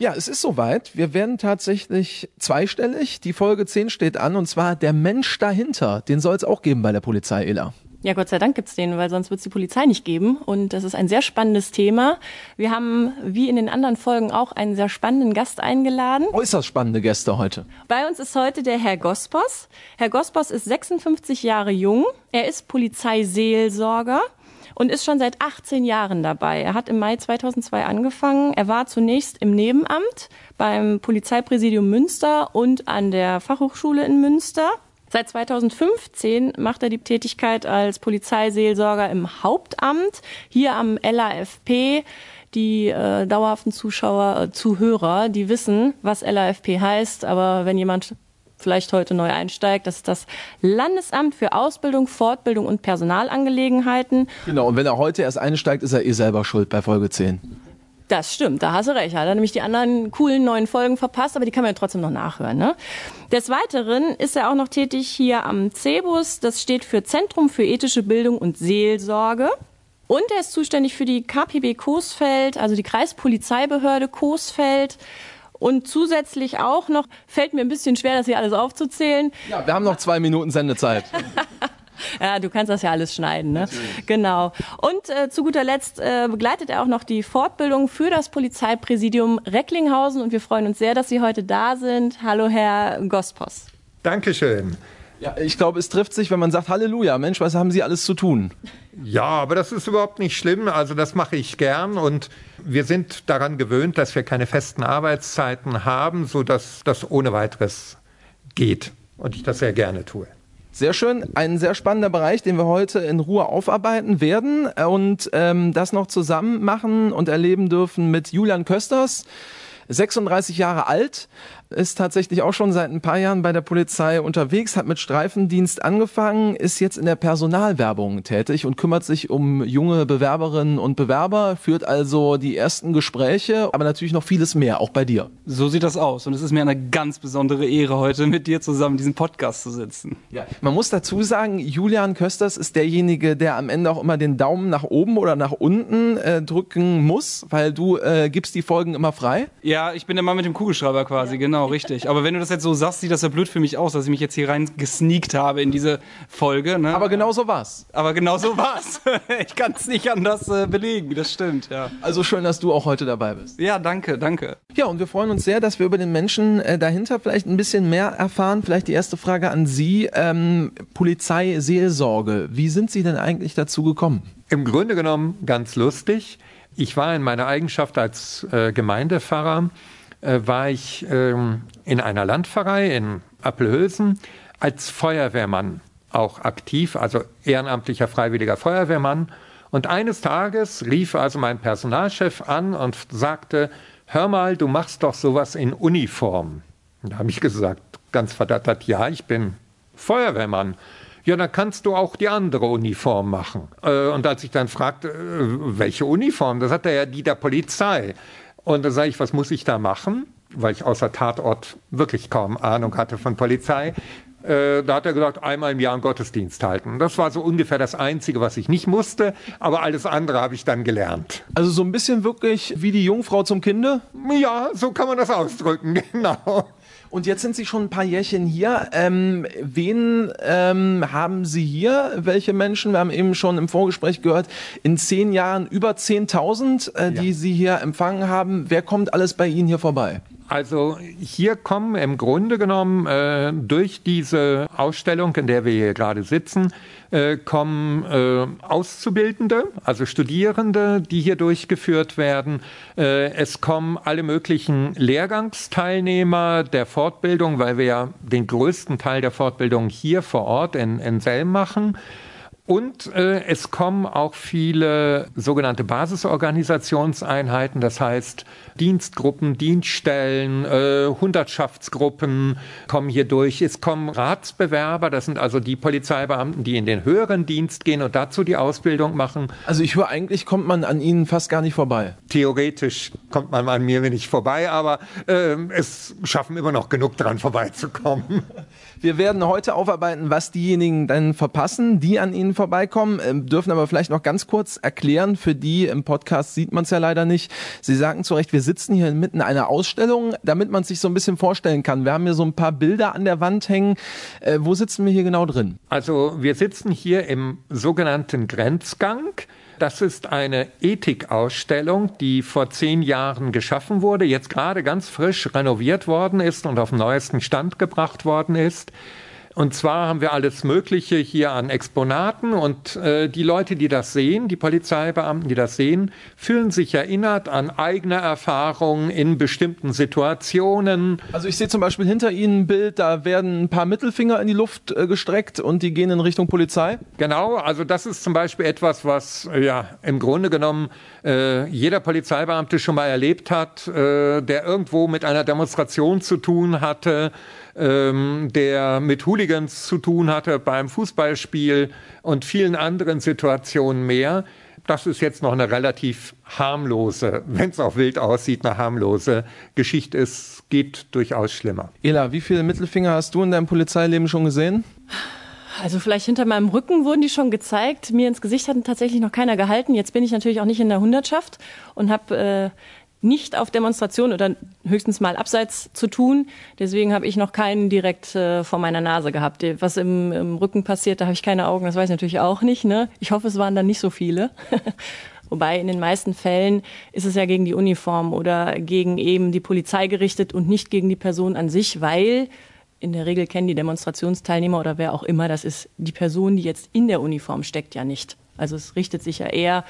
Ja, es ist soweit. Wir werden tatsächlich zweistellig. Die Folge 10 steht an und zwar der Mensch dahinter. Den soll es auch geben bei der Polizei, Ela. Ja, Gott sei Dank gibt's den, weil sonst wird's die Polizei nicht geben. Und das ist ein sehr spannendes Thema. Wir haben, wie in den anderen Folgen, auch einen sehr spannenden Gast eingeladen. Äußerst spannende Gäste heute. Bei uns ist heute der Herr Gospos. Herr Gospos ist 56 Jahre jung. Er ist Polizeiseelsorger und ist schon seit 18 Jahren dabei. Er hat im Mai 2002 angefangen. Er war zunächst im Nebenamt beim Polizeipräsidium Münster und an der Fachhochschule in Münster. Seit 2015 macht er die Tätigkeit als Polizeiseelsorger im Hauptamt hier am LAFP. Die äh, dauerhaften Zuschauer, äh, Zuhörer, die wissen, was LAFP heißt, aber wenn jemand vielleicht heute neu einsteigt, das ist das Landesamt für Ausbildung, Fortbildung und Personalangelegenheiten. Genau, und wenn er heute erst einsteigt, ist er eh selber schuld bei Folge 10. Das stimmt, da hast du recht. Hat er nämlich die anderen coolen neuen Folgen verpasst, aber die kann man ja trotzdem noch nachhören. Ne? Des Weiteren ist er auch noch tätig hier am CEBUS. Das steht für Zentrum für ethische Bildung und Seelsorge. Und er ist zuständig für die KPB Coesfeld, also die Kreispolizeibehörde Coesfeld. Und zusätzlich auch noch, fällt mir ein bisschen schwer, das hier alles aufzuzählen. Ja, wir haben noch zwei Minuten Sendezeit. Ja, du kannst das ja alles schneiden, ne? Genau. Und äh, zu guter Letzt äh, begleitet er auch noch die Fortbildung für das Polizeipräsidium Recklinghausen und wir freuen uns sehr, dass Sie heute da sind. Hallo, Herr Gospos. Dankeschön. Ja, ich glaube, es trifft sich, wenn man sagt, Halleluja, Mensch, was haben Sie alles zu tun? Ja, aber das ist überhaupt nicht schlimm. Also das mache ich gern und wir sind daran gewöhnt, dass wir keine festen Arbeitszeiten haben, sodass das ohne weiteres geht und ich das sehr gerne tue. Sehr schön, ein sehr spannender Bereich, den wir heute in Ruhe aufarbeiten werden und ähm, das noch zusammen machen und erleben dürfen mit Julian Kösters, 36 Jahre alt, ist tatsächlich auch schon seit ein paar Jahren bei der Polizei unterwegs, hat mit Streifendienst angefangen, ist jetzt in der Personalwerbung tätig und kümmert sich um junge Bewerberinnen und Bewerber, führt also die ersten Gespräche, aber natürlich noch vieles mehr, auch bei dir. So sieht das aus und es ist mir eine ganz besondere Ehre, heute mit dir zusammen diesen Podcast zu sitzen. Ja. Man muss dazu sagen, Julian Kösters ist derjenige, der am Ende auch immer den Daumen nach oben oder nach unten äh, drücken muss, weil du äh, gibst die Folgen immer frei. Ja, ich bin der Mann mit dem Kugelschreiber quasi, genau, richtig. Aber wenn du das jetzt so sagst, sieht das ja blöd für mich aus, dass ich mich jetzt hier rein gesneakt habe in diese Folge. Ne? Aber genau so war's. Aber genau so war's. ich kann es nicht anders äh, belegen, das stimmt, ja. Also schön, dass du auch heute dabei bist. Ja, danke, danke. Ja, und wir freuen uns sehr, dass wir über den Menschen äh, dahinter vielleicht ein bisschen mehr erfahren. Vielleicht die erste Frage an Sie. Ähm, Polizeiseelsorge. Wie sind Sie denn eigentlich dazu gekommen? Im Grunde genommen ganz lustig. Ich war in meiner Eigenschaft als äh, Gemeindepfarrer, äh, war ich ähm, in einer Landpfarrei in Appelhülsen als Feuerwehrmann auch aktiv, also ehrenamtlicher freiwilliger Feuerwehrmann. Und eines Tages rief also mein Personalchef an und sagte, hör mal, du machst doch sowas in Uniform. Und da habe ich gesagt, ganz verdattert, ja, ich bin Feuerwehrmann. Ja, dann kannst du auch die andere Uniform machen. Äh, und als ich dann fragte, äh, welche Uniform, da sagte er ja die der Polizei. Und da sage ich, was muss ich da machen? Weil ich außer Tatort wirklich kaum Ahnung hatte von Polizei. Äh, da hat er gesagt, einmal im Jahr einen Gottesdienst halten. Das war so ungefähr das Einzige, was ich nicht musste, aber alles andere habe ich dann gelernt. Also so ein bisschen wirklich wie die Jungfrau zum Kinde? Ja, so kann man das ausdrücken, genau. Und jetzt sind Sie schon ein paar Jährchen hier. Ähm, wen ähm, haben Sie hier? Welche Menschen? Wir haben eben schon im Vorgespräch gehört, in zehn Jahren über 10.000, äh, die Ja. Sie hier empfangen haben. Wer kommt alles bei Ihnen hier vorbei? Also hier kommen im Grunde genommen äh, durch diese Ausstellung, in der wir hier gerade sitzen, äh, kommen äh, Auszubildende, also Studierende, die hier durchgeführt werden. Äh, es kommen alle möglichen Lehrgangsteilnehmer der Fortbildung, weil wir ja den größten Teil der Fortbildung hier vor Ort in, in Selm machen. Und äh, es kommen auch viele sogenannte Basisorganisationseinheiten, das heißt Dienstgruppen, Dienststellen, äh, Hundertschaftsgruppen kommen hier durch. Es kommen Ratsbewerber, das sind also die Polizeibeamten, die in den höheren Dienst gehen und dazu die Ausbildung machen. Also ich höre, eigentlich kommt man an Ihnen fast gar nicht vorbei. Theoretisch kommt man an mir nicht vorbei, aber äh, es schaffen immer noch genug dran vorbeizukommen. Wir werden heute aufarbeiten, was diejenigen dann verpassen, die an Ihnen vorbeikommen, äh, dürfen aber vielleicht noch ganz kurz erklären, für die im Podcast sieht man es ja leider nicht. Sie sagten zu Recht, wir sitzen hier inmitten einer Ausstellung, damit man sich so ein bisschen vorstellen kann. Wir haben hier so ein paar Bilder an der Wand hängen. Äh, wo sitzen wir hier genau drin? Also wir sitzen hier im sogenannten Grenzgang. Das ist eine Ethikausstellung, die vor zehn Jahren geschaffen wurde, jetzt gerade ganz frisch renoviert worden ist und auf den neuesten Stand gebracht worden ist. Und zwar haben wir alles Mögliche hier an Exponaten und äh, die Leute, die das sehen, die Polizeibeamten, die das sehen, fühlen sich erinnert an eigene Erfahrungen in bestimmten Situationen. Also ich sehe zum Beispiel hinter Ihnen ein Bild, da werden ein paar Mittelfinger in die Luft äh, gestreckt und die gehen in Richtung Polizei. Genau, also das ist zum Beispiel etwas, was äh, ja im Grunde genommen äh, jeder Polizeibeamte schon mal erlebt hat, äh, der irgendwo mit einer Demonstration zu tun hatte ähm, der mit Hooligans zu tun hatte beim Fußballspiel und vielen anderen Situationen mehr. Das ist jetzt noch eine relativ harmlose, wenn es auch wild aussieht, eine harmlose Geschichte. Es geht durchaus schlimmer. Ela, wie viele Mittelfinger hast du in deinem Polizeileben schon gesehen? Also vielleicht hinter meinem Rücken wurden die schon gezeigt. Mir ins Gesicht hat tatsächlich noch keiner gehalten. Jetzt bin ich natürlich auch nicht in der Hundertschaft und habe äh, nicht auf Demonstrationen oder höchstens mal abseits zu tun. Deswegen habe ich noch keinen direkt äh, vor meiner Nase gehabt. Was im, im Rücken passiert, da habe ich keine Augen, das weiß ich natürlich auch nicht. Ne? Ich hoffe, es waren dann nicht so viele. Wobei in den meisten Fällen ist es ja gegen die Uniform oder gegen eben die Polizei gerichtet und nicht gegen die Person an sich, weil in der Regel kennen die Demonstrationsteilnehmer oder wer auch immer das ist, die Person, die jetzt in der Uniform steckt, ja nicht. Also es richtet sich ja eher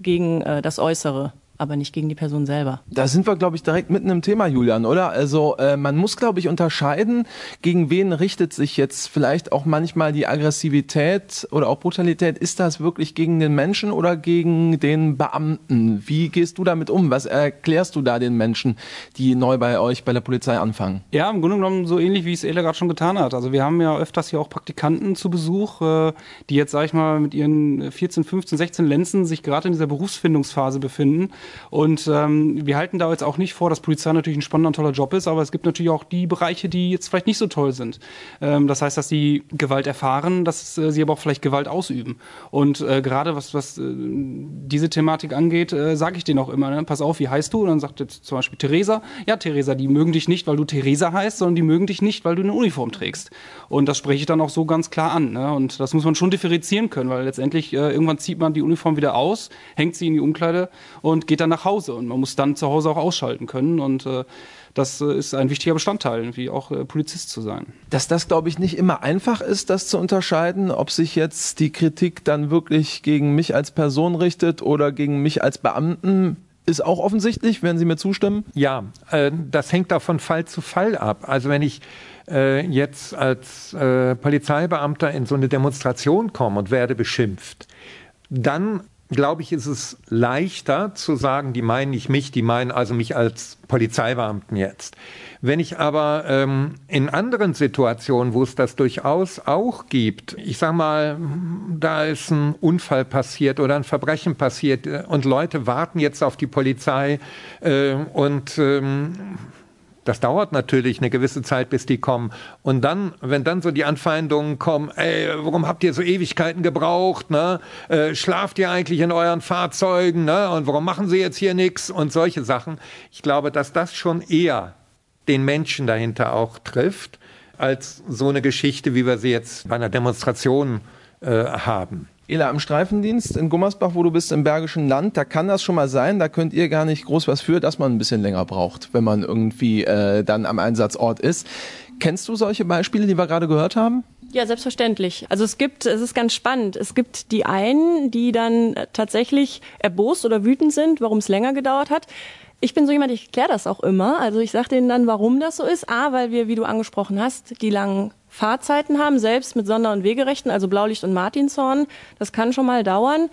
gegen äh, das Äußere aber nicht gegen die Person selber. Da sind wir, glaube ich, direkt mitten im Thema, Julian, oder? Also äh, man muss, glaube ich, unterscheiden, gegen wen richtet sich jetzt vielleicht auch manchmal die Aggressivität oder auch Brutalität. Ist das wirklich gegen den Menschen oder gegen den Beamten? Wie gehst du damit um? Was erklärst du da den Menschen, die neu bei euch bei der Polizei anfangen? Ja, im Grunde genommen so ähnlich, wie es Ela gerade schon getan hat. Also wir haben ja öfters hier auch Praktikanten zu Besuch, äh, die jetzt, sag ich mal, mit ihren 14, 15, 16 Lenzen sich gerade in dieser Berufsfindungsphase befinden und ähm, wir halten da jetzt auch nicht vor, dass Polizei natürlich ein spannender toller Job ist, aber es gibt natürlich auch die Bereiche, die jetzt vielleicht nicht so toll sind. Ähm, das heißt, dass sie Gewalt erfahren, dass äh, sie aber auch vielleicht Gewalt ausüben. Und äh, gerade was, was äh, diese Thematik angeht, äh, sage ich denen auch immer, ne? pass auf, wie heißt du? Und dann sagt jetzt zum Beispiel Theresa, ja Theresa, die mögen dich nicht, weil du Theresa heißt, sondern die mögen dich nicht, weil du eine Uniform trägst. Und das spreche ich dann auch so ganz klar an. Ne? Und das muss man schon differenzieren können, weil letztendlich äh, irgendwann zieht man die Uniform wieder aus, hängt sie in die Umkleide und geht dann nach Hause. Und man muss dann zu Hause auch ausschalten können. Und äh, das äh, ist ein wichtiger Bestandteil, wie auch äh, Polizist zu sein. Dass das, glaube ich, nicht immer einfach ist, das zu unterscheiden, ob sich jetzt die Kritik dann wirklich gegen mich als Person richtet oder gegen mich als Beamten. Ist auch offensichtlich, werden Sie mir zustimmen? Ja, äh, das hängt auch von Fall zu Fall ab. Also wenn ich äh, jetzt als äh, Polizeibeamter in so eine Demonstration komme und werde beschimpft, dann glaube ich, ist es leichter zu sagen, die meinen nicht mich, die meinen also mich als Polizeibeamten jetzt. Wenn ich aber ähm, in anderen Situationen, wo es das durchaus auch gibt, ich sag mal, da ist ein Unfall passiert oder ein Verbrechen passiert äh, und Leute warten jetzt auf die Polizei äh, und ähm, das dauert natürlich eine gewisse Zeit, bis die kommen. Und dann, wenn dann so die Anfeindungen kommen, ey, warum habt ihr so Ewigkeiten gebraucht? Ne? Äh, schlaft ihr eigentlich in euren Fahrzeugen? Ne? Und warum machen sie jetzt hier nichts? Und solche Sachen. Ich glaube, dass das schon eher den Menschen dahinter auch trifft, als so eine Geschichte, wie wir sie jetzt bei einer Demonstration äh, haben. Ela, im Streifendienst in Gummersbach, wo du bist, im Bergischen Land, da kann das schon mal sein, da könnt ihr gar nicht groß was für, dass man ein bisschen länger braucht, wenn man irgendwie äh, dann am Einsatzort ist. Kennst du solche Beispiele, die wir gerade gehört haben? Ja, selbstverständlich. Also es gibt, es ist ganz spannend. Es gibt die einen, die dann tatsächlich erbost oder wütend sind, warum es länger gedauert hat. Ich bin so jemand, ich kläre das auch immer. Also ich sage denen dann, warum das so ist. A, weil wir, wie du angesprochen hast, die langen Fahrzeiten haben, selbst mit Sonder- und Wegerechten, also Blaulicht und Martinshorn. Das kann schon mal dauern.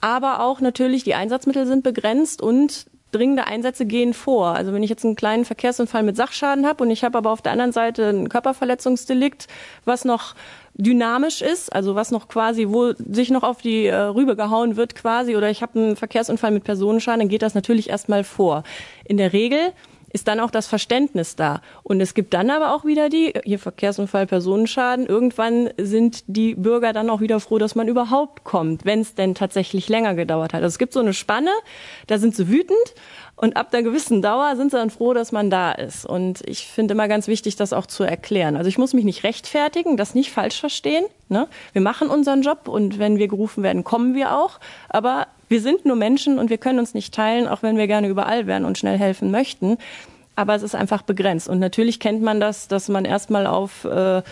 Aber auch natürlich, die Einsatzmittel sind begrenzt und dringende Einsätze gehen vor. Also wenn ich jetzt einen kleinen Verkehrsunfall mit Sachschaden habe und ich habe aber auf der anderen Seite ein Körperverletzungsdelikt, was noch dynamisch ist, also was noch quasi, wo sich noch auf die äh, Rübe gehauen wird quasi, oder ich habe einen Verkehrsunfall mit Personenschaden, dann geht das natürlich erstmal vor. In der Regel ist dann auch das Verständnis da. Und es gibt dann aber auch wieder die, hier Verkehrsunfall, Personenschaden, irgendwann sind die Bürger dann auch wieder froh, dass man überhaupt kommt, wenn es denn tatsächlich länger gedauert hat. Also es gibt so eine Spanne, da sind sie wütend und ab einer gewissen Dauer sind sie dann froh, dass man da ist. Und ich finde immer ganz wichtig, das auch zu erklären. Also ich muss mich nicht rechtfertigen, das nicht falsch verstehen. Ne? Wir machen unseren Job und wenn wir gerufen werden, kommen wir auch. Aber wir sind nur Menschen und wir können uns nicht teilen, auch wenn wir gerne überall wären und schnell helfen möchten. Aber es ist einfach begrenzt. Und natürlich kennt man das, dass man erstmal auf äh,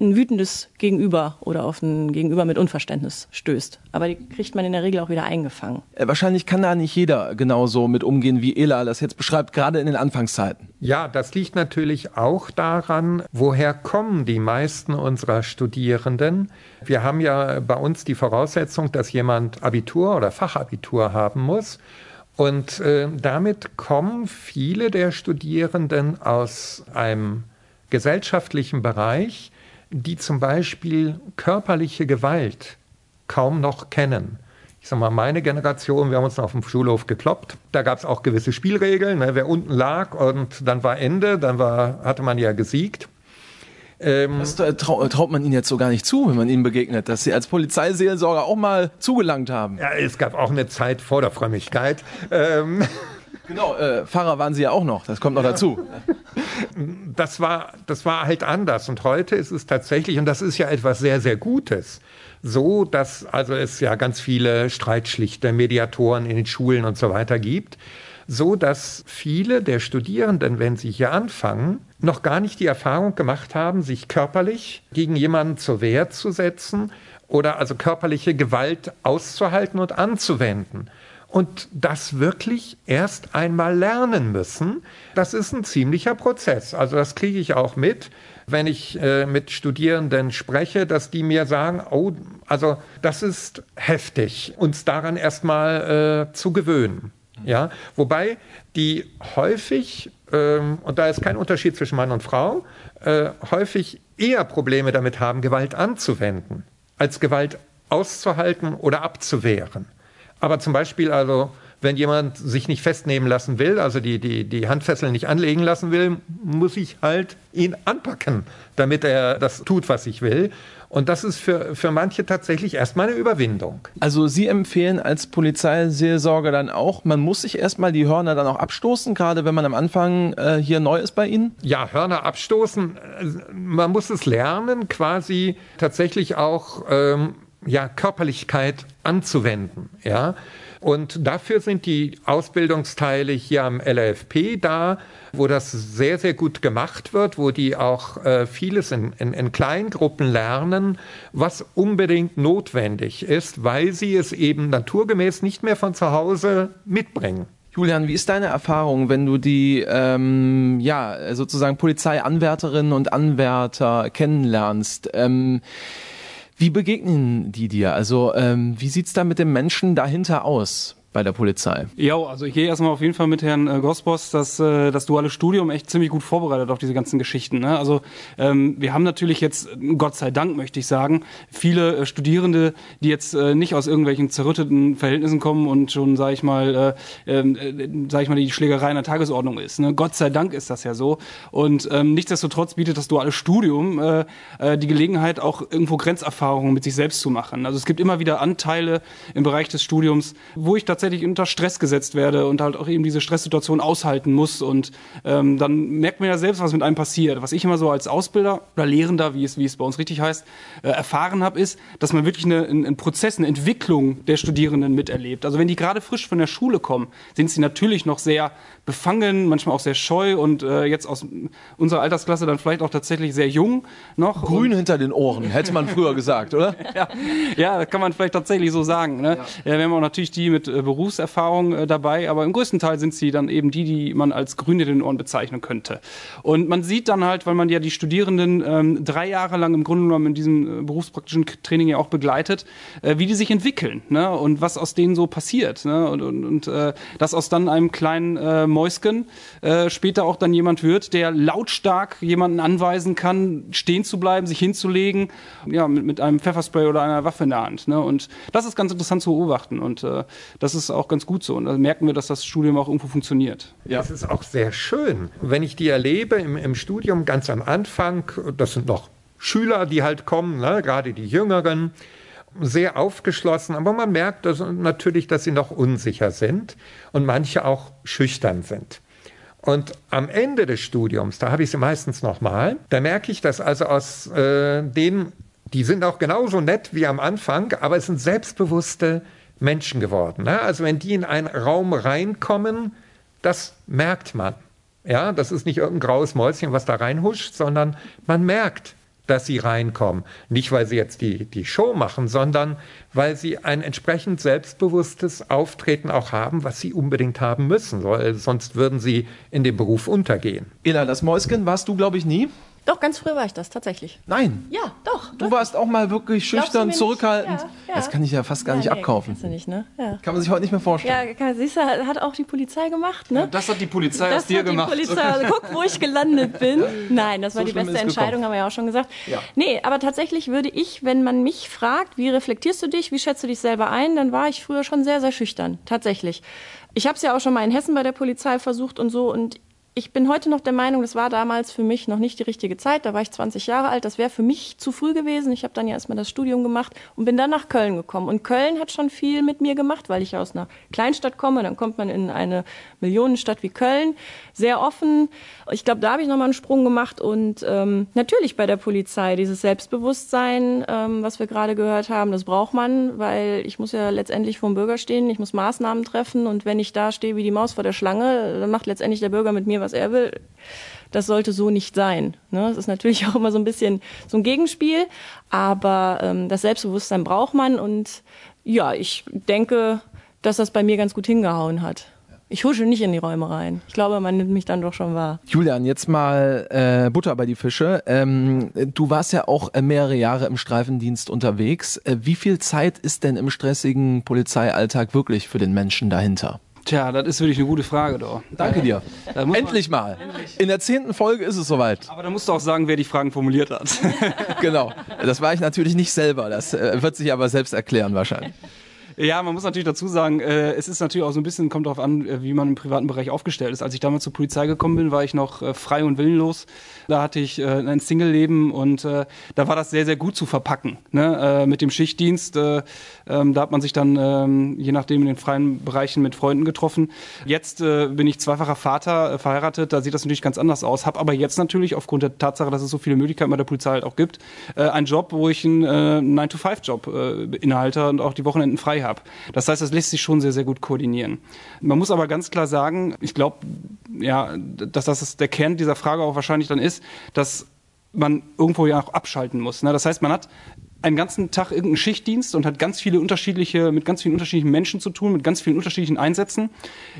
ein wütendes Gegenüber oder auf ein Gegenüber mit Unverständnis stößt. Aber die kriegt man in der Regel auch wieder eingefangen. Äh, wahrscheinlich kann da nicht jeder genauso mit umgehen, wie Ela das jetzt beschreibt, gerade in den Anfangszeiten. Ja, das liegt natürlich auch daran, woher kommen die meisten unserer Studierenden. Wir haben ja bei uns die Voraussetzung, dass jemand Abitur oder Fachabitur haben muss. Und äh, damit kommen viele der Studierenden aus einem gesellschaftlichen Bereich, die zum Beispiel körperliche Gewalt kaum noch kennen. Ich sag mal, meine Generation, wir haben uns auf dem Schulhof gekloppt. Da gab es auch gewisse Spielregeln. Ne? Wer unten lag und dann war Ende, dann war, hatte man ja gesiegt. Ähm, das trau traut man ihnen jetzt so gar nicht zu, wenn man ihnen begegnet, dass sie als Polizeiseelsorger auch mal zugelangt haben. Ja, es gab auch eine Zeit vor der Frömmigkeit. ähm, Genau, äh, Pfarrer waren Sie ja auch noch, das kommt noch dazu. Das war, das war halt anders und heute ist es tatsächlich, und das ist ja etwas sehr, sehr Gutes, so, dass also es ja ganz viele Streitschlichter, Mediatoren in den Schulen und so weiter gibt, so dass viele der Studierenden, wenn sie hier anfangen, noch gar nicht die Erfahrung gemacht haben, sich körperlich gegen jemanden zur Wehr zu setzen oder also körperliche Gewalt auszuhalten und anzuwenden und das wirklich erst einmal lernen müssen. Das ist ein ziemlicher Prozess. Also das kriege ich auch mit, wenn ich äh, mit Studierenden spreche, dass die mir sagen, oh, also das ist heftig, uns daran erstmal äh, zu gewöhnen. Ja, wobei die häufig, ähm, und da ist kein Unterschied zwischen Mann und Frau, äh, häufig eher Probleme damit haben, Gewalt anzuwenden, als Gewalt auszuhalten oder abzuwehren. Aber zum Beispiel also, wenn jemand sich nicht festnehmen lassen will, also die, die, die Handfesseln nicht anlegen lassen will, muss ich halt ihn anpacken, damit er das tut, was ich will. Und das ist für, für manche tatsächlich erstmal eine Überwindung. Also Sie empfehlen als Polizeiseelsorger dann auch, man muss sich erstmal die Hörner dann auch abstoßen, gerade wenn man am Anfang äh, hier neu ist bei Ihnen? Ja, Hörner abstoßen, äh, man muss es lernen, quasi tatsächlich auch ähm, ja, Körperlichkeit anzuwenden. Ja? Und dafür sind die Ausbildungsteile hier am LFP da, wo das sehr, sehr gut gemacht wird, wo die auch äh, vieles in, in, in Kleingruppen lernen, was unbedingt notwendig ist, weil sie es eben naturgemäß nicht mehr von zu Hause mitbringen. Julian, wie ist deine Erfahrung, wenn du die ähm, ja sozusagen Polizeianwärterinnen und Anwärter kennenlernst? Ähm, wie begegnen die dir? Also ähm, wie sieht's da mit dem Menschen dahinter aus? Bei der Polizei. Ja, also ich gehe erstmal auf jeden Fall mit Herrn äh, Gosbos, dass äh, das duale Studium echt ziemlich gut vorbereitet auf diese ganzen Geschichten. Ne? Also ähm, wir haben natürlich jetzt, Gott sei Dank möchte ich sagen, viele äh, Studierende, die jetzt äh, nicht aus irgendwelchen zerrütteten Verhältnissen kommen und schon, sage ich mal, äh, äh, sag ich mal, die Schlägerei in der Tagesordnung ist. Ne? Gott sei Dank ist das ja so. Und ähm, nichtsdestotrotz bietet das duale Studium äh, äh, die Gelegenheit, auch irgendwo Grenzerfahrungen mit sich selbst zu machen. Also es gibt immer wieder Anteile im Bereich des Studiums, wo ich tatsächlich tatsächlich unter Stress gesetzt werde und halt auch eben diese Stresssituation aushalten muss. Und ähm, dann merkt man ja selbst, was mit einem passiert. Was ich immer so als Ausbilder oder Lehrender, wie es, wie es bei uns richtig heißt, äh, erfahren habe, ist, dass man wirklich eine, einen Prozess, eine Entwicklung der Studierenden miterlebt. Also wenn die gerade frisch von der Schule kommen, sind sie natürlich noch sehr befangen, manchmal auch sehr scheu und äh, jetzt aus unserer Altersklasse dann vielleicht auch tatsächlich sehr jung noch. Grün hinter den Ohren, hätte man früher gesagt, oder? ja, ja, kann man vielleicht tatsächlich so sagen. Ne? Ja. Ja, wir haben auch natürlich die mit äh, Berufserfahrung äh, dabei, aber im größten Teil sind sie dann eben die, die man als grün hinter den Ohren bezeichnen könnte. Und man sieht dann halt, weil man ja die Studierenden ähm, drei Jahre lang im Grunde genommen in diesem äh, berufspraktischen Training ja auch begleitet, äh, wie die sich entwickeln ne? und was aus denen so passiert. Ne? Und, und, und äh, das aus dann einem kleinen äh, Mäusken äh, später auch dann jemand wird, der lautstark jemanden anweisen kann, stehen zu bleiben, sich hinzulegen, ja, mit, mit einem Pfefferspray oder einer Waffe in der Hand. Ne? Und das ist ganz interessant zu beobachten. Und äh, das ist auch ganz gut so. Und da merken wir, dass das Studium auch irgendwo funktioniert. Ja. Das ist auch sehr schön. Wenn ich die erlebe im, im Studium ganz am Anfang, das sind noch Schüler, die halt kommen, ne, gerade die Jüngeren, sehr aufgeschlossen, aber man merkt dass, natürlich, dass sie noch unsicher sind und manche auch schüchtern sind. Und am Ende des Studiums, da habe ich sie meistens nochmal, da merke ich, dass also aus äh, denen, die sind auch genauso nett wie am Anfang, aber es sind selbstbewusste Menschen geworden. Ne? Also wenn die in einen Raum reinkommen, das merkt man. Ja, das ist nicht irgendein graues Mäuschen, was da reinhuscht, sondern man merkt, dass sie reinkommen. Nicht, weil sie jetzt die, die Show machen, sondern weil sie ein entsprechend selbstbewusstes Auftreten auch haben, was sie unbedingt haben müssen. Sonst würden sie in dem Beruf untergehen. Ela, das Mäuschen warst du, glaube ich, nie. Doch, ganz früh war ich das, tatsächlich. Nein. Ja, doch. Du warst auch mal wirklich schüchtern, zurückhaltend. Ja, ja. Das kann ich ja fast gar ja, nicht nee, abkaufen. Du nicht, ne? ja. Kann man sich heute nicht mehr vorstellen. Ja, kann, siehst du, hat auch die Polizei gemacht, ne? das hat die Polizei das aus dir hat gemacht. Die Polizei, also, guck, wo ich gelandet bin. Nein, das war So die schlimm beste Entscheidung, haben wir ja auch schon gesagt. Ja. Nee, aber tatsächlich würde ich, wenn man mich fragt, wie reflektierst du dich, wie schätzt du dich selber ein, dann war ich früher schon sehr, sehr schüchtern. Tatsächlich. Ich habe es ja auch schon mal in Hessen bei der Polizei versucht und so und ich bin heute noch der Meinung, das war damals für mich noch nicht die richtige Zeit. Da war ich 20 Jahre alt. Das wäre für mich zu früh gewesen. Ich habe dann ja erstmal das Studium gemacht und bin dann nach Köln gekommen. Und Köln hat schon viel mit mir gemacht, weil ich aus einer Kleinstadt komme. Dann kommt man in eine Millionenstadt wie Köln. Sehr offen. Ich glaube, da habe ich nochmal einen Sprung gemacht. Und ähm, natürlich bei der Polizei dieses Selbstbewusstsein, ähm, was wir gerade gehört haben, das braucht man, weil ich muss ja letztendlich vor dem Bürger stehen. Ich muss Maßnahmen treffen. Und wenn ich da stehe wie die Maus vor der Schlange, dann macht letztendlich der Bürger mit mir, was er will. Das sollte so nicht sein. Ne? Es ist natürlich auch immer so ein bisschen so ein Gegenspiel, aber ähm, das Selbstbewusstsein braucht man und ja, ich denke, dass das bei mir ganz gut hingehauen hat. Ich husche nicht in die Räume rein. Ich glaube, man nimmt mich dann doch schon wahr. Julian, jetzt mal äh, Butter bei die Fische. Ähm, du warst ja auch äh, mehrere Jahre im Streifendienst unterwegs. Äh, wie viel Zeit ist denn im stressigen Polizeialltag wirklich für den Menschen dahinter? Tja, das ist wirklich eine gute Frage, doch. Danke dir. Man- Endlich mal. In der zehnten Folge ist es soweit. Aber da musst du auch sagen, wer die Fragen formuliert hat. genau. Das war ich natürlich nicht selber. Das äh, wird sich aber selbst erklären wahrscheinlich. Ja, man muss natürlich dazu sagen, äh, es ist natürlich auch so ein bisschen, kommt darauf an, äh, wie man im privaten Bereich aufgestellt ist. Als ich damals zur Polizei gekommen bin, war ich noch äh, frei und willenlos. Da hatte ich äh, ein Single-Leben und äh, da war das sehr, sehr gut zu verpacken. Ne? Äh, mit dem Schichtdienst, äh, ähm, da hat man sich dann ähm, je nachdem in den freien Bereichen mit Freunden getroffen. Jetzt bin ich zweifacher Vater, verheiratet, da sieht das natürlich ganz anders aus. Hab aber jetzt natürlich aufgrund der Tatsache, dass es so viele Möglichkeiten bei der Polizei halt auch gibt, einen Job, wo ich einen äh, 9-to-5-Job äh, innehalte und auch die Wochenenden frei habe. Das heißt, das lässt sich schon sehr, sehr gut koordinieren. Man muss aber ganz klar sagen, ich glaube, ja, dass das der Kern dieser Frage auch wahrscheinlich dann ist, dass man irgendwo ja auch abschalten muss. Ne? Das heißt, man hat einen ganzen Tag irgendeinen Schichtdienst und hat ganz viele unterschiedliche, mit ganz vielen unterschiedlichen Menschen zu tun, mit ganz vielen unterschiedlichen Einsätzen.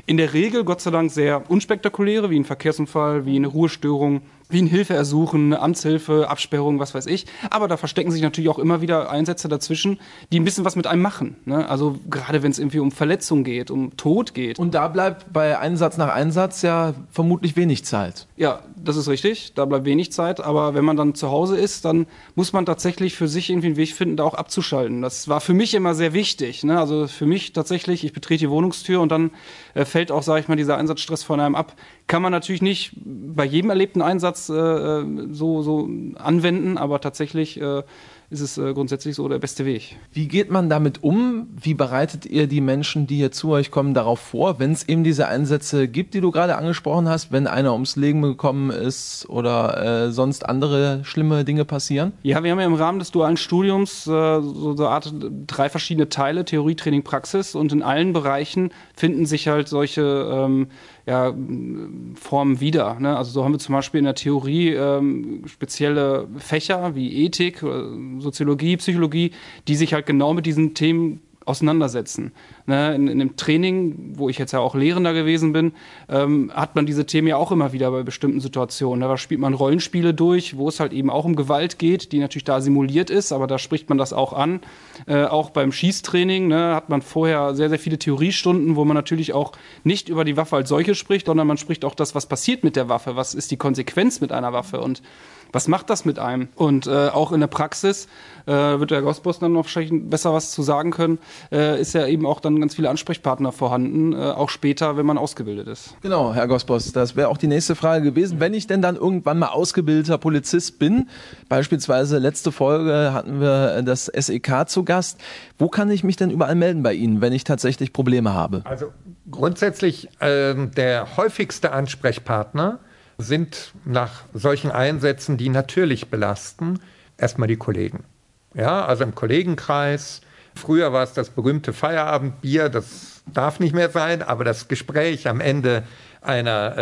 In der Regel, Gott sei Dank, sehr unspektakuläre, wie ein Verkehrsunfall, wie eine Ruhestörung, wie ein Hilfeersuchen, eine Amtshilfe, Absperrung, was weiß ich. Aber da verstecken sich natürlich auch immer wieder Einsätze dazwischen, die ein bisschen was mit einem machen. Ne? Also gerade wenn es irgendwie um Verletzung geht, um Tod geht. Und da bleibt bei Einsatz nach Einsatz ja vermutlich wenig Zeit. Ja, das ist richtig. Da bleibt wenig Zeit. Aber wenn man dann zu Hause ist, dann muss man tatsächlich für sich irgendwie einen Weg finden, da auch abzuschalten. Das war für mich immer sehr wichtig. Ne? Also für mich tatsächlich, ich betrete die Wohnungstür und dann äh, fällt auch, sage ich mal, dieser Einsatzstress von einem ab. Kann man natürlich nicht bei jedem erlebten Einsatz äh, äh, so, so anwenden, aber tatsächlich äh, ist es äh, grundsätzlich so der beste Weg. Wie geht man damit um? Wie bereitet ihr die Menschen, die hier zu euch kommen, darauf vor, wenn es eben diese Einsätze gibt, die du gerade angesprochen hast, wenn einer ums Leben gekommen ist oder äh, sonst andere schlimme Dinge passieren? Ja, wir haben ja im Rahmen des dualen Studiums äh, so eine Art drei verschiedene Teile, Theorie, Training, Praxis und in allen Bereichen finden sich halt solche ähm, ja, Formen wieder. Ne? Also so haben wir zum Beispiel in der Theorie ähm, spezielle Fächer wie Ethik, äh, Soziologie, Psychologie, die sich halt genau mit diesen Themen auseinandersetzen. Ne, in, in dem Training, wo ich jetzt ja auch Lehrender gewesen bin, ähm, hat man diese Themen ja auch immer wieder bei bestimmten Situationen. Da spielt man Rollenspiele durch, wo es halt eben auch um Gewalt geht, die natürlich da simuliert ist, aber da spricht man das auch an. Äh, auch beim Schießtraining ne, hat man vorher sehr, sehr viele Theoriestunden, wo man natürlich auch nicht über die Waffe als solche spricht, sondern man spricht auch das, was passiert mit der Waffe, was ist die Konsequenz mit einer Waffe und was macht das mit einem? Und äh, auch in der Praxis äh, wird der Gosbos dann noch wahrscheinlich besser was zu sagen können, äh, ist ja eben auch dann ganz viele Ansprechpartner vorhanden, äh, auch später, wenn man ausgebildet ist. Genau, Herr Gosbos, das wäre auch die nächste Frage gewesen. Wenn ich denn dann irgendwann mal ausgebildeter Polizist bin, beispielsweise letzte Folge hatten wir das SEK zu Gast, wo kann ich mich denn überall melden bei Ihnen, wenn ich tatsächlich Probleme habe? Also grundsätzlich äh, der häufigste Ansprechpartner sind nach solchen Einsätzen, die natürlich belasten, erstmal die Kollegen. Ja, also im Kollegenkreis. Früher war es das berühmte Feierabendbier, das darf nicht mehr sein, aber das Gespräch am Ende einer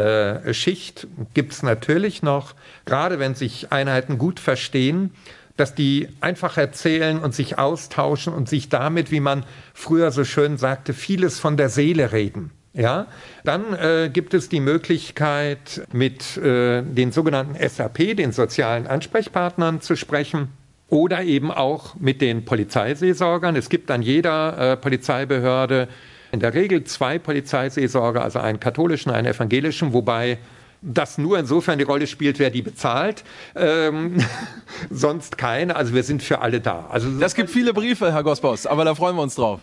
äh, Schicht gibt es natürlich noch, gerade wenn sich Einheiten gut verstehen, dass die einfach erzählen und sich austauschen und sich damit, wie man früher so schön sagte, vieles von der Seele reden. Ja, dann äh, gibt es die Möglichkeit, mit äh, den sogenannten SAP, den sozialen Ansprechpartnern, zu sprechen oder eben auch mit den Polizeiseelsorgern. Es gibt an jeder äh, Polizeibehörde in der Regel zwei Polizeiseelsorger, also einen katholischen, einen evangelischen, wobei das nur insofern die Rolle spielt, wer die bezahlt. Ähm, sonst keine. Also wir sind für alle da. Also das gibt viele Briefe, Herr Gosbos, aber da freuen wir uns drauf.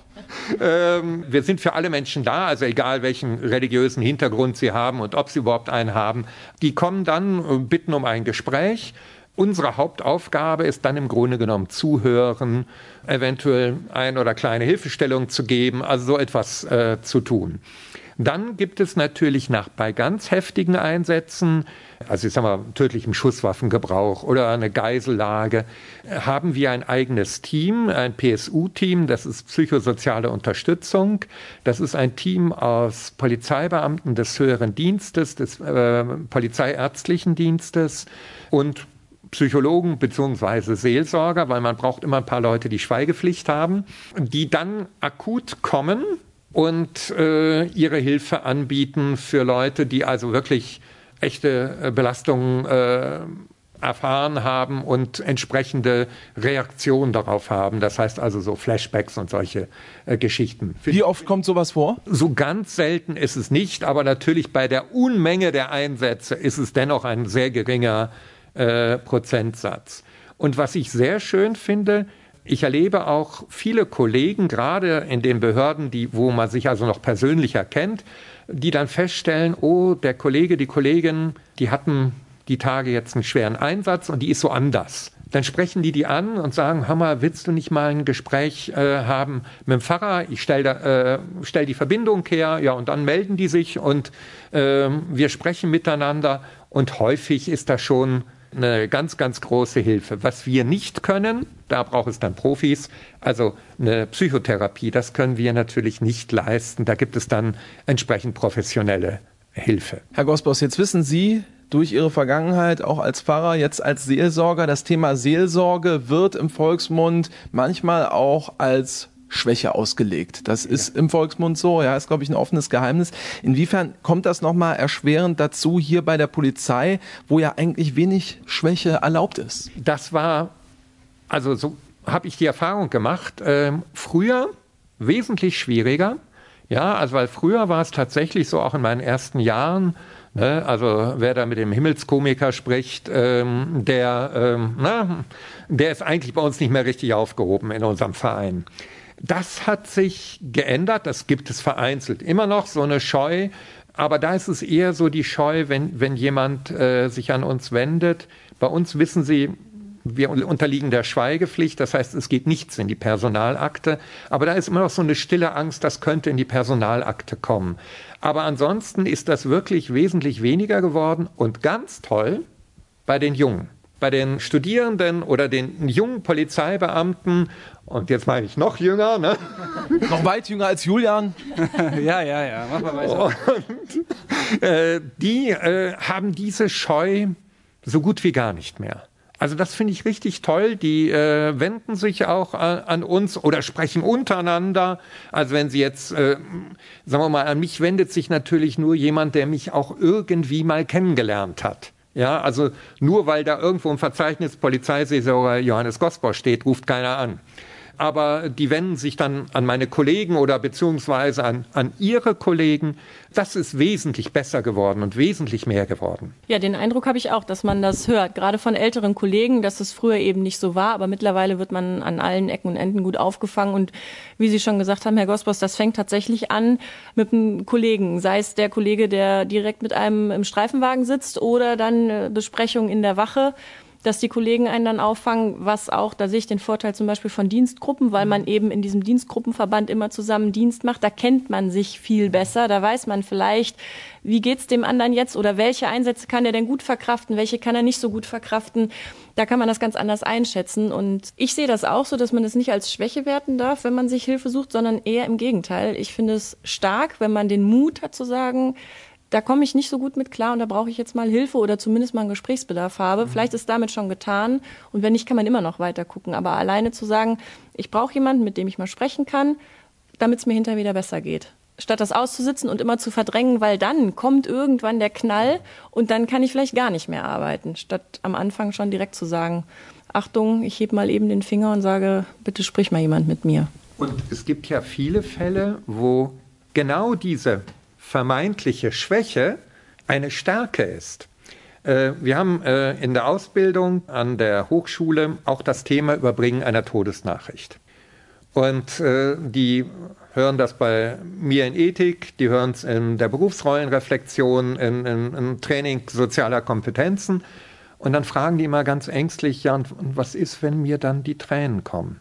Ähm, wir sind für alle Menschen da, also egal welchen religiösen Hintergrund sie haben und ob sie überhaupt einen haben. Die kommen dann, bitten um ein Gespräch. Unsere Hauptaufgabe ist dann im Grunde genommen zuhören, eventuell ein oder kleine Hilfestellung zu geben, also so etwas äh, zu tun. Dann gibt es natürlich nach bei ganz heftigen Einsätzen, also ich sag mal tödlichem Schusswaffengebrauch oder eine Geisellage, haben wir ein eigenes Team, ein PSU-Team, das ist psychosoziale Unterstützung. Das ist ein Team aus Polizeibeamten des höheren Dienstes, des äh, polizeiärztlichen Dienstes und Psychologen beziehungsweise Seelsorger, weil man braucht immer ein paar Leute, die Schweigepflicht haben, die dann akut kommen und äh, ihre Hilfe anbieten für Leute, die also wirklich echte äh, Belastungen äh, erfahren haben und entsprechende Reaktionen darauf haben. Das heißt also so Flashbacks und solche äh, Geschichten. Wie oft kommt sowas vor? So ganz selten ist es nicht, aber natürlich bei der Unmenge der Einsätze ist es dennoch ein sehr geringer äh, Prozentsatz. Und was ich sehr schön finde, ich erlebe auch viele Kollegen, gerade in den Behörden, die, wo man sich also noch persönlicher kennt, die dann feststellen, oh, der Kollege, die Kollegin, die hatten die Tage jetzt einen schweren Einsatz und die ist so anders. Dann sprechen die die an und sagen, Hammer, willst du nicht mal ein Gespräch äh, haben mit dem Pfarrer? Ich stelle äh, stell die Verbindung her, ja, und dann melden die sich und äh, wir sprechen miteinander. Und häufig ist das schon eine ganz, ganz große Hilfe. Was wir nicht können, da braucht es dann Profis, also eine Psychotherapie, das können wir natürlich nicht leisten. Da gibt es dann entsprechend professionelle Hilfe. Herr Gosbos, jetzt wissen Sie, durch Ihre Vergangenheit auch als Pfarrer, jetzt als Seelsorger. Das Thema Seelsorge wird im Volksmund manchmal auch als Schwäche ausgelegt. Das ist im Volksmund so, ja, ist, glaube ich, ein offenes Geheimnis. Inwiefern kommt das nochmal erschwerend dazu hier bei der Polizei, wo ja eigentlich wenig Schwäche erlaubt ist? Das war, also so habe ich die Erfahrung gemacht, äh, früher wesentlich schwieriger. Ja, also weil früher war es tatsächlich so, auch in meinen ersten Jahren, Ne, also wer da mit dem Himmelskomiker spricht, ähm, der, ähm, na, der ist eigentlich bei uns nicht mehr richtig aufgehoben in unserem Verein. Das hat sich geändert, das gibt es vereinzelt immer noch, so eine Scheu. Aber da ist es eher so die Scheu, wenn, wenn jemand äh, sich an uns wendet. Bei uns wissen Sie, wir unterliegen der Schweigepflicht, das heißt, es geht nichts in die Personalakte. Aber da ist immer noch so eine stille Angst, das könnte in die Personalakte kommen. Aber ansonsten ist das wirklich wesentlich weniger geworden und ganz toll bei den Jungen bei den Studierenden oder den jungen Polizeibeamten, und jetzt meine ich noch jünger, ne? noch weit jünger als Julian. ja, ja, ja, mach mal weiter. Und, äh, die äh, haben diese Scheu so gut wie gar nicht mehr. Also das finde ich richtig toll. Die äh, wenden sich auch an, an, uns oder sprechen untereinander. Also wenn sie jetzt, äh, sagen wir mal, an mich wendet sich natürlich nur jemand, der mich auch irgendwie mal kennengelernt hat. Ja, also nur weil da irgendwo im Verzeichnis Polizeisaison Johannes Gosbor steht, ruft keiner an. Aber die wenden sich dann an meine Kollegen oder beziehungsweise an, an ihre Kollegen. Das ist wesentlich besser geworden und wesentlich mehr geworden. Ja, den Eindruck habe ich auch, dass man das hört, gerade von älteren Kollegen, dass es früher eben nicht so war, aber mittlerweile wird man an allen Ecken und Enden gut aufgefangen und wie Sie schon gesagt haben, Herr Gospos, das fängt tatsächlich an mit einem Kollegen, sei es der Kollege, der direkt mit einem im Streifenwagen sitzt oder dann Besprechung in der Wache dass die Kollegen einen dann auffangen, was auch, da sehe ich den Vorteil zum Beispiel von Dienstgruppen, weil man eben in diesem Dienstgruppenverband immer zusammen Dienst macht. Da kennt man sich viel besser. Da weiß man vielleicht, wie geht's dem anderen jetzt oder welche Einsätze kann er denn gut verkraften, welche kann er nicht so gut verkraften. Da kann man das ganz anders einschätzen. Und ich sehe das auch so, dass man es nicht als Schwäche werten darf, wenn man sich Hilfe sucht, sondern eher im Gegenteil. Ich finde es stark, wenn man den Mut hat zu sagen, da komme ich nicht so gut mit klar und da brauche ich jetzt mal Hilfe oder zumindest mal einen Gesprächsbedarf habe. Mhm. Vielleicht ist damit schon getan und wenn nicht, kann man immer noch weiter gucken. Aber alleine zu sagen, ich brauche jemanden, mit dem ich mal sprechen kann, damit es mir hinterher wieder besser geht. Statt das auszusitzen und immer zu verdrängen, weil dann kommt irgendwann der Knall und dann kann ich vielleicht gar nicht mehr arbeiten, statt am Anfang schon direkt zu sagen, Achtung, ich hebe mal eben den Finger und sage, bitte sprich mal jemand mit mir. Und es gibt ja viele Fälle, wo genau diese vermeintliche Schwäche eine Stärke ist. Äh, wir haben äh, in der Ausbildung an der Hochschule auch das Thema Überbringen einer Todesnachricht. Und äh, die hören das bei mir in Ethik, die hören es in der Berufsrollenreflexion, in, in, in, Training sozialer Kompetenzen. Und dann fragen die immer ganz ängstlich, ja, und was ist, wenn mir dann die Tränen kommen?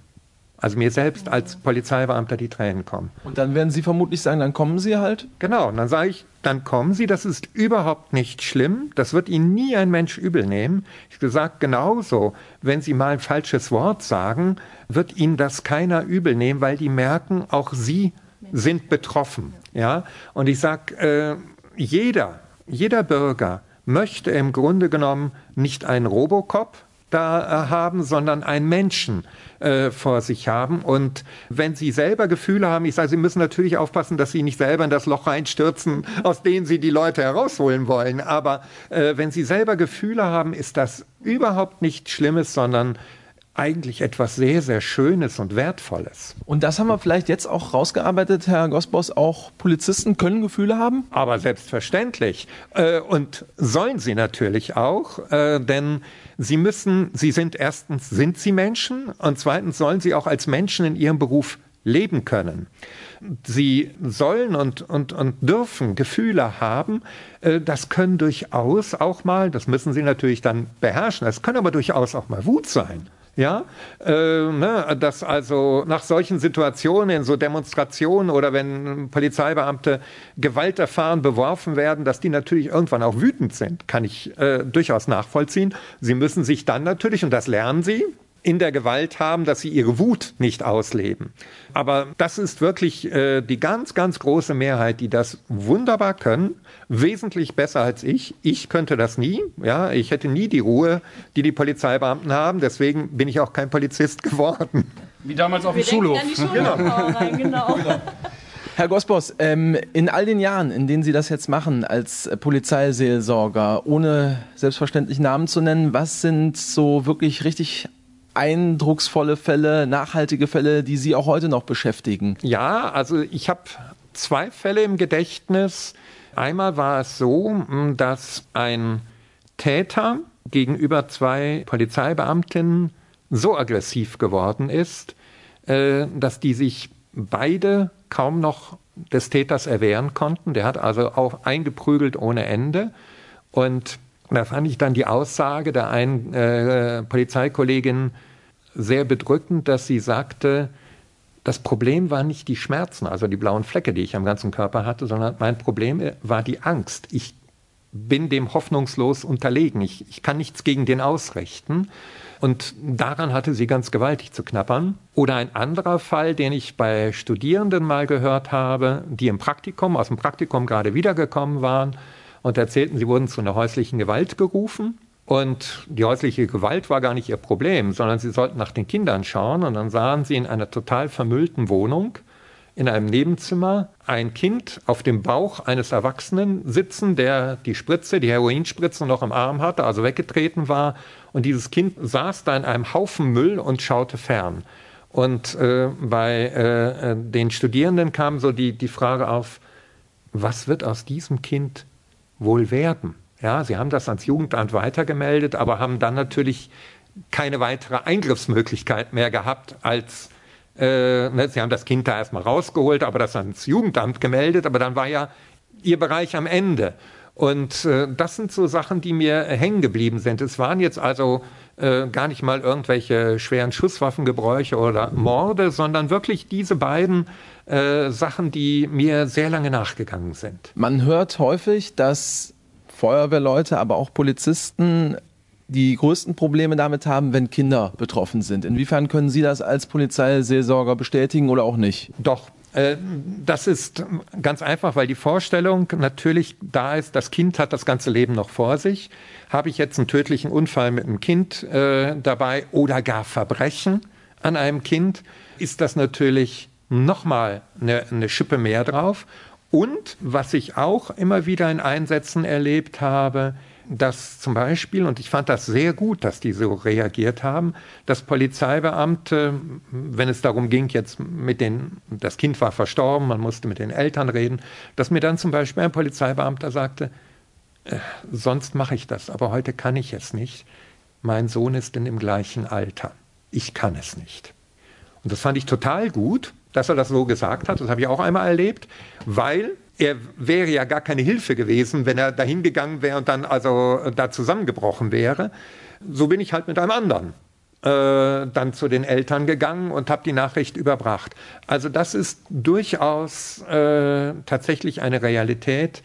Also mir selbst als Polizeibeamter die Tränen kommen. Und dann werden Sie vermutlich sagen, dann kommen Sie halt? Genau, und dann sage ich, dann kommen Sie, das ist überhaupt nicht schlimm, das wird Ihnen nie ein Mensch übel nehmen. Ich gesagt, genauso, wenn Sie mal ein falsches Wort sagen, wird Ihnen das keiner übel nehmen, weil die merken, auch Sie sind betroffen. Ja? Und ich sage, äh, jeder, jeder Bürger möchte im Grunde genommen nicht einen Robocop, da äh, haben, sondern einen Menschen äh, vor sich haben. Und wenn Sie selber Gefühle haben, ich sage, Sie müssen natürlich aufpassen, dass Sie nicht selber in das Loch reinstürzen, aus dem Sie die Leute herausholen wollen. Aber äh, wenn Sie selber Gefühle haben, ist das überhaupt nichts Schlimmes, sondern eigentlich etwas sehr, sehr Schönes und Wertvolles. Und das haben wir vielleicht jetzt auch rausgearbeitet, Herr Gosbos. Auch Polizisten können Gefühle haben? Aber selbstverständlich. Äh, und sollen sie natürlich auch, äh, denn sie müssen, sie sind erstens, sind sie Menschen und zweitens sollen sie auch als Menschen in ihrem Beruf leben können. Sie sollen und, und, und dürfen Gefühle haben. Äh, das können durchaus auch mal, das müssen sie natürlich dann beherrschen, das können aber durchaus auch mal Wut sein. Ja, äh, ne, dass also nach solchen Situationen, in so Demonstrationen oder wenn Polizeibeamte Gewalt erfahren, beworfen werden, dass die natürlich irgendwann auch wütend sind, kann ich äh, durchaus nachvollziehen. Sie müssen sich dann natürlich, und das lernen sie, in der Gewalt haben, dass sie ihre Wut nicht ausleben. Aber das ist wirklich äh, die ganz, ganz große Mehrheit, die das wunderbar können, wesentlich besser als ich. Ich könnte das nie. Ja, ich hätte nie die Ruhe, die die Polizeibeamten haben. Deswegen bin ich auch kein Polizist geworden. Wie damals auf dem Schulhof. Genau. Rein, genau. Herr Gospos, ähm, in all den Jahren, in denen Sie das jetzt machen als Polizeiseelsorger, ohne selbstverständlich Namen zu nennen, was sind so wirklich richtig eindrucksvolle Fälle, nachhaltige Fälle, die Sie auch heute noch beschäftigen? Ja, also ich habe zwei Fälle im Gedächtnis. Einmal war es so, hm, dass ein Täter gegenüber zwei Polizeibeamtinnen so aggressiv geworden ist, äh, dass die sich beide kaum noch des Täters erwehren konnten. Der hat also auch eingeprügelt ohne Ende. Und da fand ich dann die Aussage der einen äh, Polizeikollegin sehr bedrückend, dass sie sagte, das Problem war nicht die Schmerzen, also die blauen Flecke, die ich am ganzen Körper hatte, sondern mein Problem war die Angst. Ich bin dem hoffnungslos unterlegen. Ich, ich kann nichts gegen den ausrichten. Und daran hatte sie ganz gewaltig zu knappern. Oder ein anderer Fall, den ich bei Studierenden mal gehört habe, die im Praktikum, aus dem Praktikum gerade wiedergekommen waren, und erzählten, sie wurden zu einer häuslichen Gewalt gerufen. Und die häusliche Gewalt war gar nicht ihr Problem, sondern sie sollten nach den Kindern schauen. Und dann sahen sie in einer total vermüllten Wohnung in einem Nebenzimmer ein Kind auf dem Bauch eines Erwachsenen sitzen, der die Spritze, die Heroinspritze noch im Arm hatte, also weggetreten war. Und dieses Kind saß da in einem Haufen Müll und schaute fern. Und äh, bei äh, äh, den Studierenden kam so die, die Frage auf, was wird aus diesem Kind wohl werden? Ja, sie haben das ans Jugendamt weitergemeldet, aber haben dann natürlich keine weitere Eingriffsmöglichkeit mehr gehabt als äh, ne, sie haben das Kind da erstmal rausgeholt, aber das ans Jugendamt gemeldet, aber dann war ja ihr Bereich am Ende. Und äh, das sind so Sachen, die mir hängen geblieben sind. Es waren jetzt also äh, gar nicht mal irgendwelche schweren Schusswaffengebräuche oder Morde, sondern wirklich diese beiden äh, Sachen, die mir sehr lange nachgegangen sind. Man hört häufig, dass Feuerwehrleute, aber auch Polizisten die größten Probleme damit haben, wenn Kinder betroffen sind. Inwiefern können Sie das als Polizeiseelsorger bestätigen oder auch nicht? Doch, äh, das ist ganz einfach, weil die Vorstellung natürlich da ist, das Kind hat das ganze Leben noch vor sich. Habe ich jetzt einen tödlichen Unfall mit einem Kind äh, dabei oder gar Verbrechen an einem Kind, ist das natürlich nochmal eine, eine Schippe mehr drauf. Und was ich auch immer wieder in Einsätzen erlebt habe, dass zum Beispiel, und ich fand das sehr gut, dass die so reagiert haben, dass Polizeibeamte, wenn es darum ging, jetzt mit den, das Kind war verstorben, man musste mit den Eltern reden, dass mir dann zum Beispiel ein Polizeibeamter sagte, äh, sonst mache ich das, aber heute kann ich es nicht. Mein Sohn ist in dem gleichen Alter. Ich kann es nicht. Und das fand ich total gut, dass er das so gesagt hat. Das habe ich auch einmal erlebt, weil er wäre ja gar keine Hilfe gewesen, wenn er dahin gegangen wäre und dann also da zusammengebrochen wäre. So bin ich halt mit einem anderen äh, dann zu den Eltern gegangen und habe die Nachricht überbracht. Also das ist durchaus äh, tatsächlich eine Realität,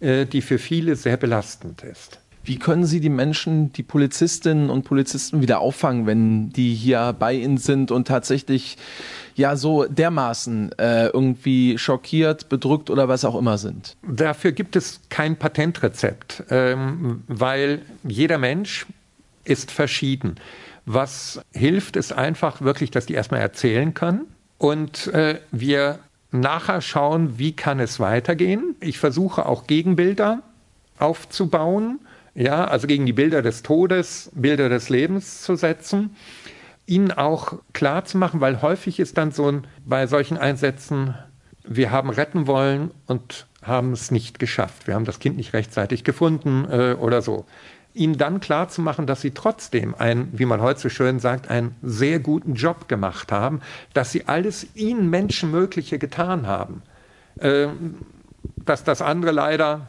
äh, die für viele sehr belastend ist. Wie können Sie die Menschen, die Polizistinnen und Polizisten wieder auffangen, wenn die hier bei Ihnen sind und tatsächlich ja so dermaßen äh, irgendwie schockiert, bedrückt oder was auch immer sind? Dafür gibt es kein Patentrezept, ähm, weil jeder Mensch ist verschieden. Was hilft, ist einfach wirklich, dass die erstmal erzählen können und äh, wir nachher schauen, wie kann es weitergehen. Ich versuche auch Gegenbilder aufzubauen ja, also gegen die Bilder des Todes, Bilder des Lebens zu setzen, ihnen auch klar zu machen, weil häufig ist dann so ein, bei solchen Einsätzen, wir haben retten wollen und haben es nicht geschafft. Wir haben das Kind nicht rechtzeitig gefunden äh, oder so. Ihnen dann klar zu machen, dass sie trotzdem einen, wie man heute so schön sagt, einen sehr guten Job gemacht haben, dass sie alles ihnen Menschenmögliche getan haben. Äh, dass das andere leider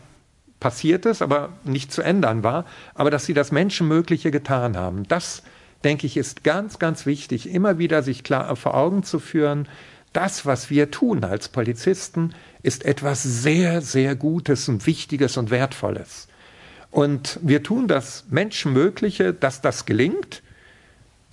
passiert ist, aber nicht zu ändern war, aber dass sie das Menschenmögliche getan haben. Das, denke ich, ist ganz, ganz wichtig, immer wieder sich klar vor Augen zu führen, das, was wir tun als Polizisten, ist etwas sehr, sehr Gutes und Wichtiges und Wertvolles. Und wir tun das Menschenmögliche, dass das gelingt.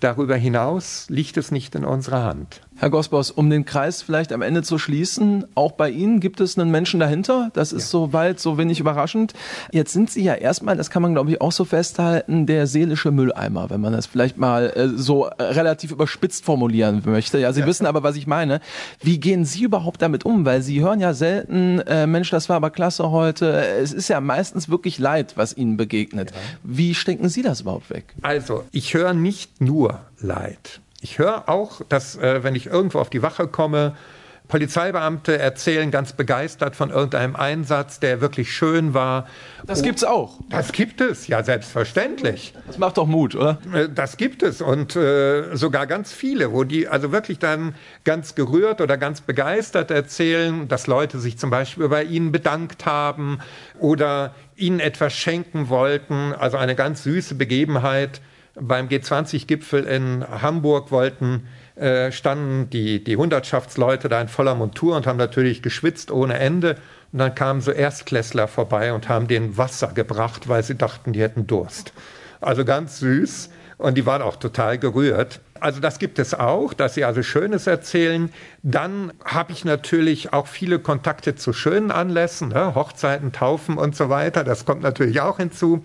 Darüber hinaus liegt es nicht in unserer Hand. Herr Gosbos, um den Kreis vielleicht am Ende zu schließen, auch bei Ihnen gibt es einen Menschen dahinter. Das ist ja. soweit so wenig überraschend. Jetzt sind Sie ja erstmal, das kann man glaube ich auch so festhalten, der seelische Mülleimer, wenn man das vielleicht mal äh, so äh, relativ überspitzt formulieren möchte. Ja, Sie ja. wissen aber, was ich meine. Wie gehen Sie überhaupt damit um? Weil Sie hören ja selten, äh, Mensch, das war aber klasse heute. Es ist ja meistens wirklich Leid, was Ihnen begegnet. Ja. Wie stecken Sie das überhaupt weg? Also, ich höre nicht nur Leid. Ich höre auch, dass äh, wenn ich irgendwo auf die Wache komme, Polizeibeamte erzählen ganz begeistert von irgendeinem Einsatz, der wirklich schön war. Das gibt's auch. Das gibt es, ja, selbstverständlich. Das macht doch Mut, oder? Äh, das gibt es und äh, sogar ganz viele, wo die also wirklich dann ganz gerührt oder ganz begeistert erzählen, dass Leute sich zum Beispiel bei ihnen bedankt haben oder ihnen etwas schenken wollten. Also eine ganz süße Begebenheit beim G20-Gipfel in Hamburg wollten, äh, standen die, die Hundertschaftsleute da in voller Montur und haben natürlich geschwitzt ohne Ende. Und dann kamen so Erstklässler vorbei und haben denen Wasser gebracht, weil sie dachten, die hätten Durst. Also ganz süß. Und die waren auch total gerührt. Also das gibt es auch, dass sie also Schönes erzählen. Dann habe ich natürlich auch viele Kontakte zu schönen Anlässen, ne? Hochzeiten, Taufen und so weiter. Das kommt natürlich auch hinzu.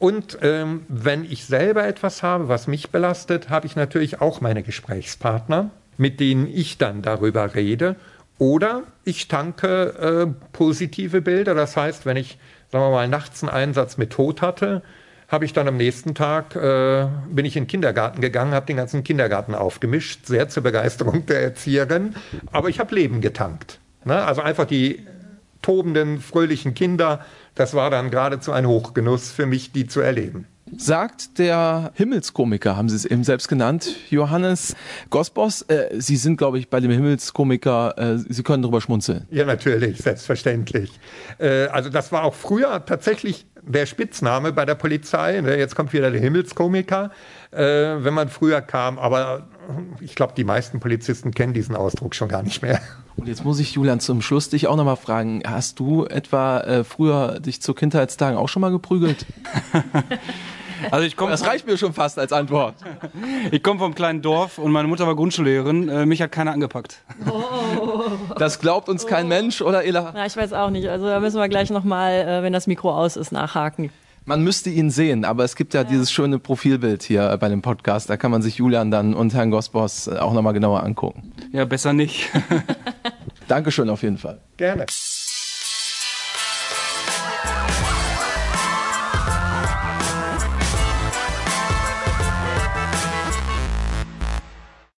Und ähm, wenn ich selber etwas habe, was mich belastet, habe ich natürlich auch meine Gesprächspartner, mit denen ich dann darüber rede. Oder ich tanke äh, positive Bilder. Das heißt, wenn ich, sagen wir mal, nachts einen Einsatz mit Tod hatte, habe ich dann am nächsten Tag, äh, bin ich in den Kindergarten gegangen, habe den ganzen Kindergarten aufgemischt, sehr zur Begeisterung der Erzieherin. Aber ich habe Leben getankt. Ne? Also einfach die tobenden, fröhlichen Kinder, das war dann geradezu ein Hochgenuss für mich, die zu erleben sagt der Himmelskomiker, haben Sie es eben selbst genannt, Johannes Gosbos. Äh, Sie sind, glaube ich, bei dem Himmelskomiker, äh, Sie können darüber schmunzeln. Ja, natürlich, selbstverständlich. Äh, also das war auch früher tatsächlich der Spitzname bei der Polizei. Ne? Jetzt kommt wieder der Himmelskomiker, äh, wenn man früher kam. Aber ich glaube, die meisten Polizisten kennen diesen Ausdruck schon gar nicht mehr. Und jetzt muss ich, Julian, zum Schluss dich auch nochmal fragen. Hast du etwa äh, früher dich zu Kindheitstagen auch schon mal geprügelt? Also ich komm, das reicht mir schon fast als Antwort. Ich komme vom kleinen Dorf und meine Mutter war Grundschullehrerin. Äh, mich hat keiner angepackt. Das glaubt uns kein Mensch, oder Ela? Na, ich weiß auch nicht. Also da müssen wir gleich nochmal, äh, wenn das Mikro aus ist, nachhaken. Man müsste ihn sehen, aber es gibt ja, ja, dieses schöne Profilbild hier bei dem Podcast. Da kann man sich Julian dann und Herrn Gosbos auch nochmal genauer angucken. Ja, besser nicht. Dankeschön auf jeden Fall. Gerne.